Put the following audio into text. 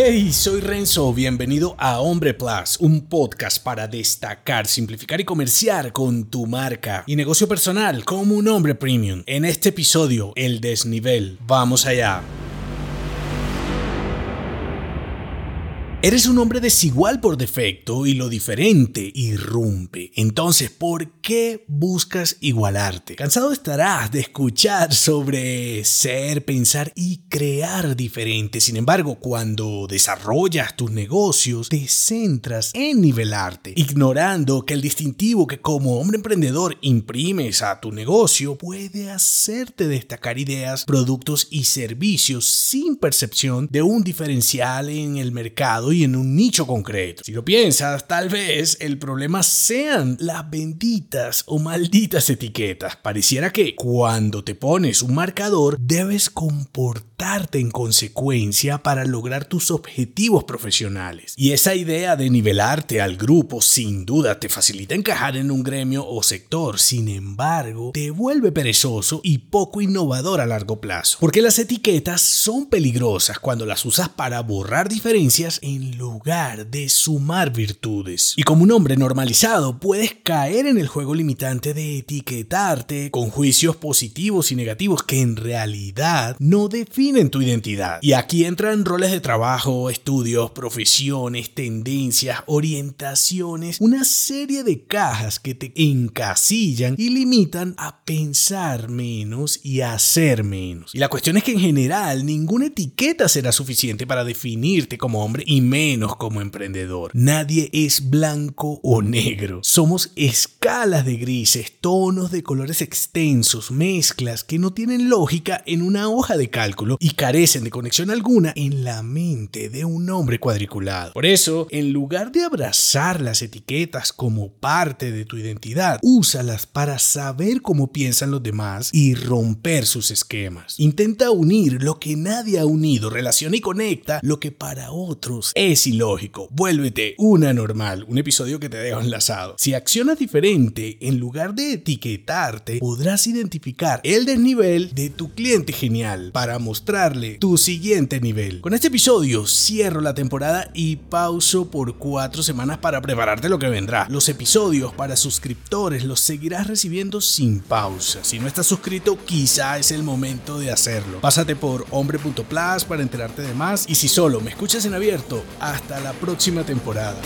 Hey, soy Renzo, bienvenido a Hombre Plus, un podcast para destacar, simplificar y comerciar con tu marca y negocio personal como un hombre premium. En este episodio, el desnivel. Vamos allá. Eres un hombre desigual por defecto y lo diferente irrumpe. Entonces, ¿por qué buscas igualarte? Cansado estarás de escuchar sobre ser, pensar y crear diferente. Sin embargo, cuando desarrollas tus negocios, te centras en nivelarte, ignorando que el distintivo que como hombre emprendedor imprimes a tu negocio puede hacerte destacar ideas, productos y servicios sin percepción de un diferencial en el mercado en un nicho concreto. Si lo piensas, tal vez el problema sean las benditas o malditas etiquetas. Pareciera que cuando te pones un marcador debes comportarte en consecuencia para lograr tus objetivos profesionales. Y esa idea de nivelarte al grupo sin duda te facilita encajar en un gremio o sector. Sin embargo, te vuelve perezoso y poco innovador a largo plazo. Porque las etiquetas son peligrosas cuando las usas para borrar diferencias en en lugar de sumar virtudes. Y como un hombre normalizado, puedes caer en el juego limitante de etiquetarte con juicios positivos y negativos que en realidad no definen tu identidad. Y aquí entran roles de trabajo, estudios, profesiones, tendencias, orientaciones, una serie de cajas que te encasillan y limitan a pensar menos y hacer menos. Y la cuestión es que en general ninguna etiqueta será suficiente para definirte como hombre menos como emprendedor. Nadie es blanco o negro. Somos escalas de grises, tonos de colores extensos, mezclas que no tienen lógica en una hoja de cálculo y carecen de conexión alguna en la mente de un hombre cuadriculado. Por eso, en lugar de abrazar las etiquetas como parte de tu identidad, úsalas para saber cómo piensan los demás y romper sus esquemas. Intenta unir lo que nadie ha unido, relaciona y conecta lo que para otros es ilógico. Vuélvete una normal, un episodio que te dejo enlazado. Si accionas diferente, en lugar de etiquetarte, podrás identificar el desnivel de tu cliente genial para mostrarle tu siguiente nivel. Con este episodio cierro la temporada y pauso por cuatro semanas para prepararte lo que vendrá. Los episodios para suscriptores los seguirás recibiendo sin pausa. Si no estás suscrito, quizá es el momento de hacerlo. Pásate por hombre.plus para enterarte de más y si solo me escuchas en abierto, hasta la próxima temporada.